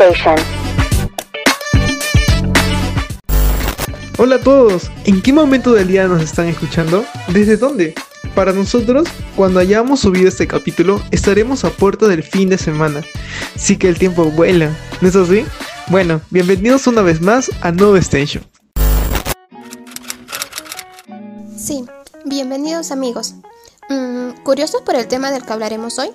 Station. Hola a todos, ¿en qué momento del día nos están escuchando? ¿Desde dónde? Para nosotros, cuando hayamos subido este capítulo, estaremos a puerta del fin de semana. Sí que el tiempo vuela, ¿no es así? Bueno, bienvenidos una vez más a Nova Station. Sí, bienvenidos amigos. Mm, ¿Curiosos por el tema del que hablaremos hoy?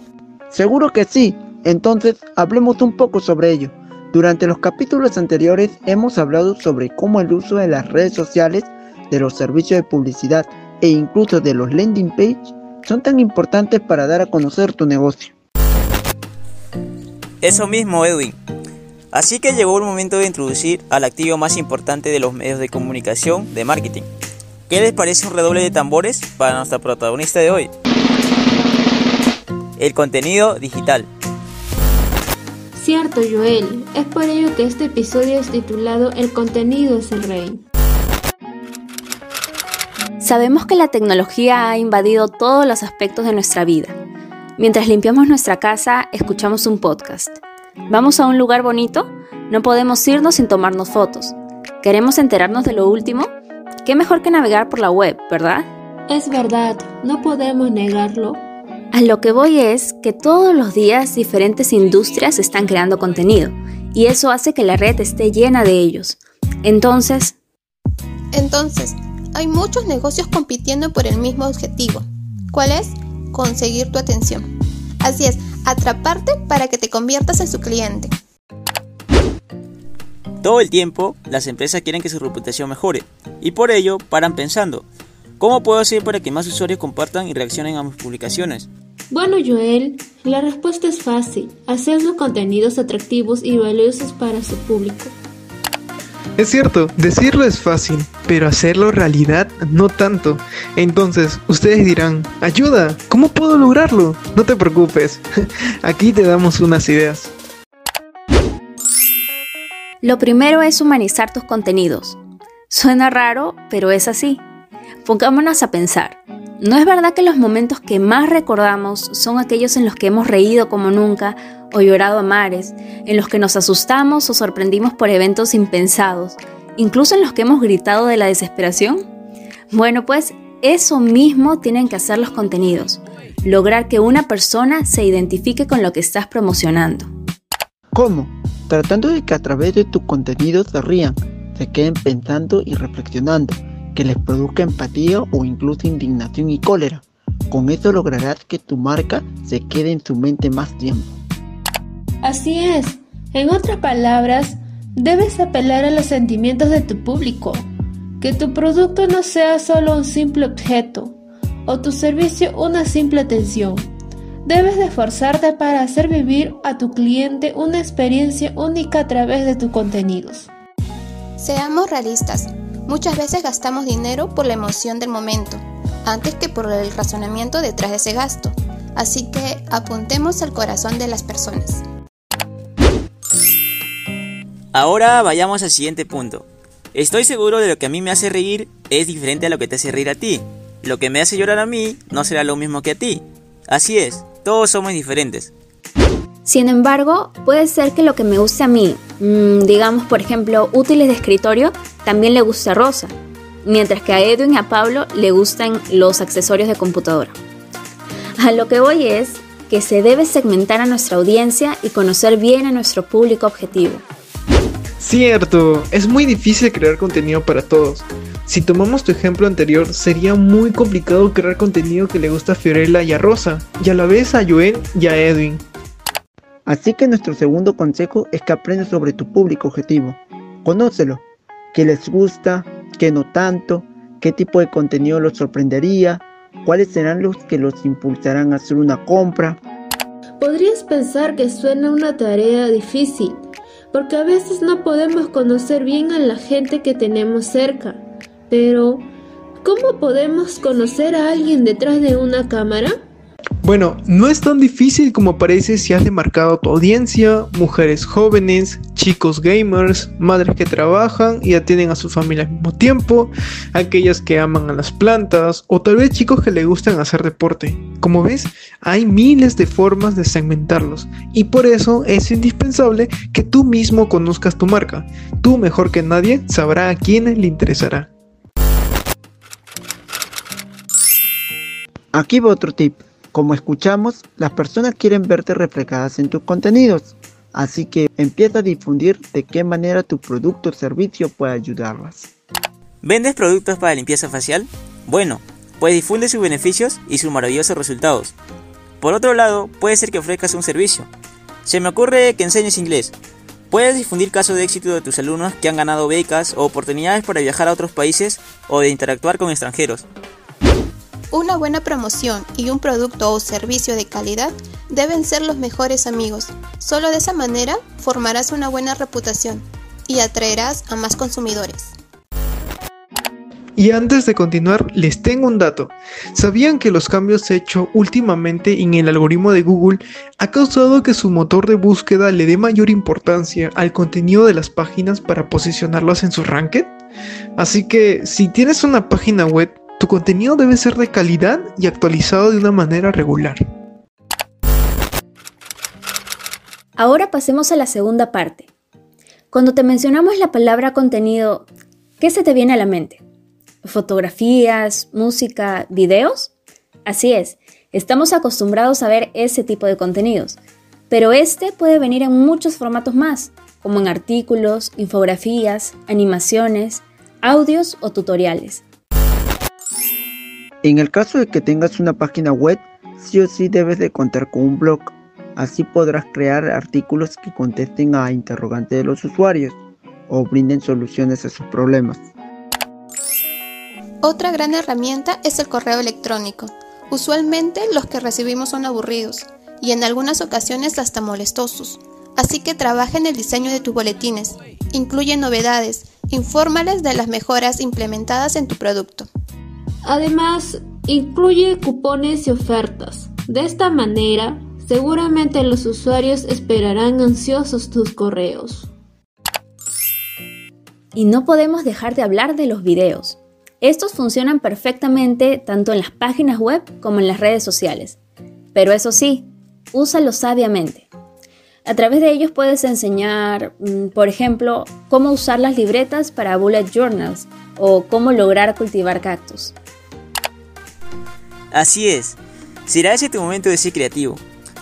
Seguro que sí, entonces hablemos un poco sobre ello. Durante los capítulos anteriores hemos hablado sobre cómo el uso de las redes sociales, de los servicios de publicidad e incluso de los landing page son tan importantes para dar a conocer tu negocio. Eso mismo, Edwin. Así que llegó el momento de introducir al activo más importante de los medios de comunicación de marketing. ¿Qué les parece un redoble de tambores para nuestra protagonista de hoy? El contenido digital. Cierto, Joel. Es por ello que este episodio es titulado El contenido es el rey. Sabemos que la tecnología ha invadido todos los aspectos de nuestra vida. Mientras limpiamos nuestra casa, escuchamos un podcast. Vamos a un lugar bonito, no podemos irnos sin tomarnos fotos. ¿Queremos enterarnos de lo último? ¿Qué mejor que navegar por la web, verdad? Es verdad, no podemos negarlo. A lo que voy es que todos los días diferentes industrias están creando contenido y eso hace que la red esté llena de ellos. Entonces... Entonces, hay muchos negocios compitiendo por el mismo objetivo. ¿Cuál es? Conseguir tu atención. Así es, atraparte para que te conviertas en su cliente. Todo el tiempo, las empresas quieren que su reputación mejore y por ello paran pensando, ¿cómo puedo hacer para que más usuarios compartan y reaccionen a mis publicaciones? Bueno, Joel, la respuesta es fácil. Hacer los contenidos atractivos y valiosos para su público. Es cierto, decirlo es fácil, pero hacerlo realidad no tanto. Entonces, ustedes dirán, ayuda, ¿cómo puedo lograrlo? No te preocupes, aquí te damos unas ideas. Lo primero es humanizar tus contenidos. Suena raro, pero es así. Pongámonos a pensar. ¿No es verdad que los momentos que más recordamos son aquellos en los que hemos reído como nunca o llorado a mares, en los que nos asustamos o sorprendimos por eventos impensados, incluso en los que hemos gritado de la desesperación? Bueno, pues eso mismo tienen que hacer los contenidos, lograr que una persona se identifique con lo que estás promocionando. ¿Cómo? Tratando de que a través de tu contenido se rían, se queden pensando y reflexionando que les produzca empatía o incluso indignación y cólera. Con eso lograrás que tu marca se quede en su mente más tiempo. Así es. En otras palabras, debes apelar a los sentimientos de tu público. Que tu producto no sea solo un simple objeto o tu servicio una simple atención. Debes de esforzarte para hacer vivir a tu cliente una experiencia única a través de tus contenidos. Seamos realistas. Muchas veces gastamos dinero por la emoción del momento, antes que por el razonamiento detrás de ese gasto. Así que apuntemos al corazón de las personas. Ahora vayamos al siguiente punto. Estoy seguro de lo que a mí me hace reír es diferente a lo que te hace reír a ti. Lo que me hace llorar a mí no será lo mismo que a ti. Así es, todos somos diferentes. Sin embargo, puede ser que lo que me guste a mí, mmm, digamos por ejemplo útiles de escritorio, también le guste a Rosa, mientras que a Edwin y a Pablo le gustan los accesorios de computadora. A lo que voy es que se debe segmentar a nuestra audiencia y conocer bien a nuestro público objetivo. Cierto, es muy difícil crear contenido para todos. Si tomamos tu ejemplo anterior, sería muy complicado crear contenido que le gusta a Fiorella y a Rosa, y a la vez a Joel y a Edwin. Así que nuestro segundo consejo es que aprendas sobre tu público objetivo. Conócelo, qué les gusta, qué no tanto, qué tipo de contenido los sorprendería, cuáles serán los que los impulsarán a hacer una compra. Podrías pensar que suena una tarea difícil, porque a veces no podemos conocer bien a la gente que tenemos cerca. Pero, ¿cómo podemos conocer a alguien detrás de una cámara? Bueno, no es tan difícil como parece si has demarcado tu audiencia, mujeres jóvenes, chicos gamers, madres que trabajan y atienden a su familia al mismo tiempo, aquellas que aman a las plantas o tal vez chicos que le gustan hacer deporte. Como ves, hay miles de formas de segmentarlos y por eso es indispensable que tú mismo conozcas tu marca. Tú mejor que nadie sabrá a quién le interesará. Aquí va otro tip. Como escuchamos, las personas quieren verte reflejadas en tus contenidos, así que empieza a difundir de qué manera tu producto o servicio puede ayudarlas. ¿Vendes productos para limpieza facial? Bueno, pues difunde sus beneficios y sus maravillosos resultados. Por otro lado, puede ser que ofrezcas un servicio. Se me ocurre que enseñes inglés. Puedes difundir casos de éxito de tus alumnos que han ganado becas o oportunidades para viajar a otros países o de interactuar con extranjeros. Una buena promoción y un producto o servicio de calidad deben ser los mejores amigos. Solo de esa manera formarás una buena reputación y atraerás a más consumidores. Y antes de continuar, les tengo un dato. ¿Sabían que los cambios hechos últimamente en el algoritmo de Google ha causado que su motor de búsqueda le dé mayor importancia al contenido de las páginas para posicionarlas en su ranking? Así que si tienes una página web, tu contenido debe ser de calidad y actualizado de una manera regular. Ahora pasemos a la segunda parte. Cuando te mencionamos la palabra contenido, ¿qué se te viene a la mente? ¿Fotografías, música, videos? Así es, estamos acostumbrados a ver ese tipo de contenidos, pero este puede venir en muchos formatos más, como en artículos, infografías, animaciones, audios o tutoriales. En el caso de que tengas una página web, sí o sí debes de contar con un blog. Así podrás crear artículos que contesten a interrogantes de los usuarios o brinden soluciones a sus problemas. Otra gran herramienta es el correo electrónico. Usualmente los que recibimos son aburridos y en algunas ocasiones hasta molestosos. Así que trabaja en el diseño de tus boletines. Incluye novedades, infórmales de las mejoras implementadas en tu producto. Además, incluye cupones y ofertas. De esta manera, seguramente los usuarios esperarán ansiosos tus correos. Y no podemos dejar de hablar de los videos. Estos funcionan perfectamente tanto en las páginas web como en las redes sociales. Pero eso sí, úsalos sabiamente. A través de ellos puedes enseñar, mm, por ejemplo, cómo usar las libretas para bullet journals o cómo lograr cultivar cactus. Así es, será ese tu momento de ser creativo.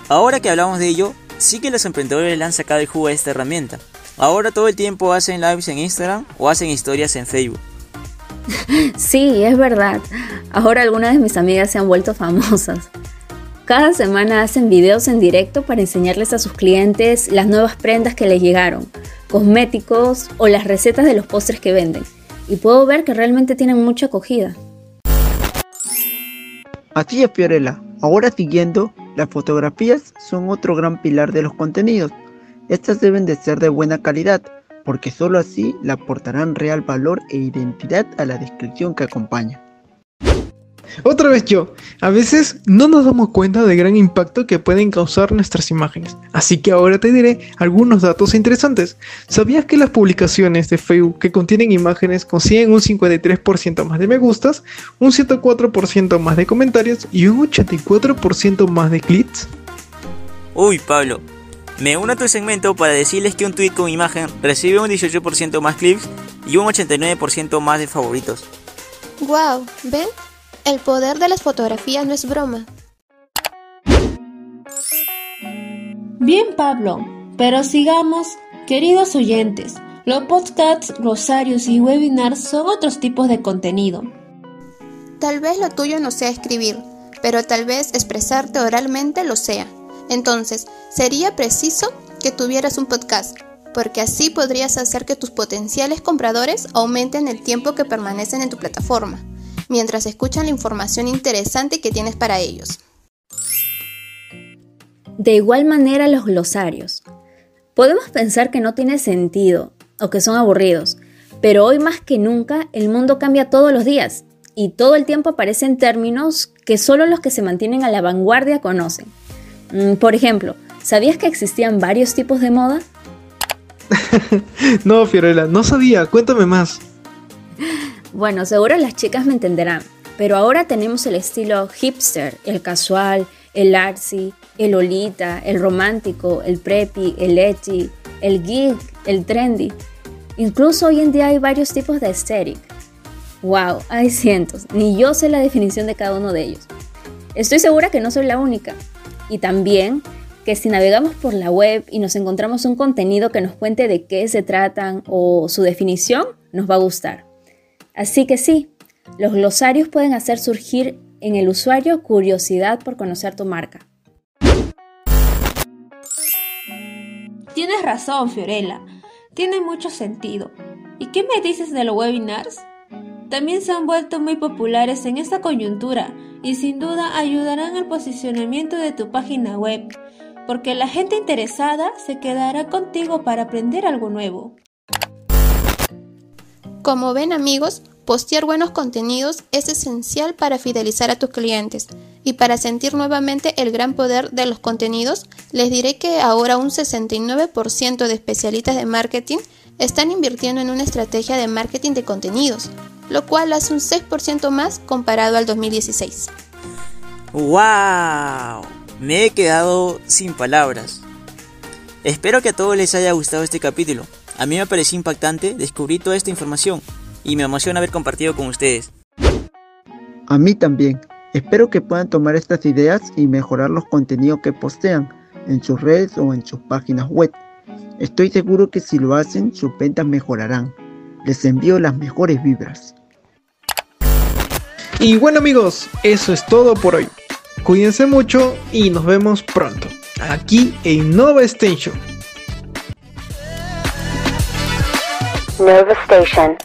Ahora que hablamos de ello, sí que los emprendedores le han sacado el jugo a esta herramienta. Ahora todo el tiempo hacen lives en Instagram o hacen historias en Facebook. Sí, es verdad. Ahora algunas de mis amigas se han vuelto famosas. Cada semana hacen videos en directo para enseñarles a sus clientes las nuevas prendas que les llegaron, cosméticos o las recetas de los postres que venden. Y puedo ver que realmente tienen mucha acogida. Así es, Fiorella. Ahora siguiendo, las fotografías son otro gran pilar de los contenidos. Estas deben de ser de buena calidad, porque solo así le aportarán real valor e identidad a la descripción que acompaña. Otra vez yo, a veces no nos damos cuenta del gran impacto que pueden causar nuestras imágenes, así que ahora te diré algunos datos interesantes. ¿Sabías que las publicaciones de Facebook que contienen imágenes consiguen un 53% más de me gustas, un 104% más de comentarios y un 84% más de clics? Uy, Pablo, me uno a tu segmento para decirles que un tweet con imagen recibe un 18% más clips y un 89% más de favoritos. ¡Wow! ¿Ven? El poder de las fotografías no es broma. Bien, Pablo, pero sigamos, queridos oyentes. Los podcasts, rosarios y webinars son otros tipos de contenido. Tal vez lo tuyo no sea escribir, pero tal vez expresarte oralmente lo sea. Entonces, sería preciso que tuvieras un podcast, porque así podrías hacer que tus potenciales compradores aumenten el tiempo que permanecen en tu plataforma mientras escuchan la información interesante que tienes para ellos. De igual manera los glosarios. Podemos pensar que no tiene sentido o que son aburridos, pero hoy más que nunca el mundo cambia todos los días y todo el tiempo aparecen términos que solo los que se mantienen a la vanguardia conocen. Mm, por ejemplo, ¿sabías que existían varios tipos de moda? no, Fiorella, no sabía. Cuéntame más. Bueno, seguro las chicas me entenderán, pero ahora tenemos el estilo hipster, el casual, el artsy, el lolita, el romántico, el preppy, el edgy, el geek, el trendy. Incluso hoy en día hay varios tipos de aesthetic. Wow, hay cientos, ni yo sé la definición de cada uno de ellos. Estoy segura que no soy la única. Y también que si navegamos por la web y nos encontramos un contenido que nos cuente de qué se tratan o su definición, nos va a gustar. Así que sí, los glosarios pueden hacer surgir en el usuario curiosidad por conocer tu marca. Tienes razón, Fiorella. Tiene mucho sentido. ¿Y qué me dices de los webinars? También se han vuelto muy populares en esta coyuntura y sin duda ayudarán al posicionamiento de tu página web, porque la gente interesada se quedará contigo para aprender algo nuevo. Como ven amigos, postear buenos contenidos es esencial para fidelizar a tus clientes. Y para sentir nuevamente el gran poder de los contenidos, les diré que ahora un 69% de especialistas de marketing están invirtiendo en una estrategia de marketing de contenidos, lo cual hace un 6% más comparado al 2016. ¡Wow! Me he quedado sin palabras. Espero que a todos les haya gustado este capítulo. A mí me pareció impactante descubrir toda esta información y me emociona haber compartido con ustedes. A mí también. Espero que puedan tomar estas ideas y mejorar los contenidos que postean en sus redes o en sus páginas web. Estoy seguro que si lo hacen, sus ventas mejorarán. Les envío las mejores vibras. Y bueno amigos, eso es todo por hoy. Cuídense mucho y nos vemos pronto, aquí en Nova Station. Nova Station.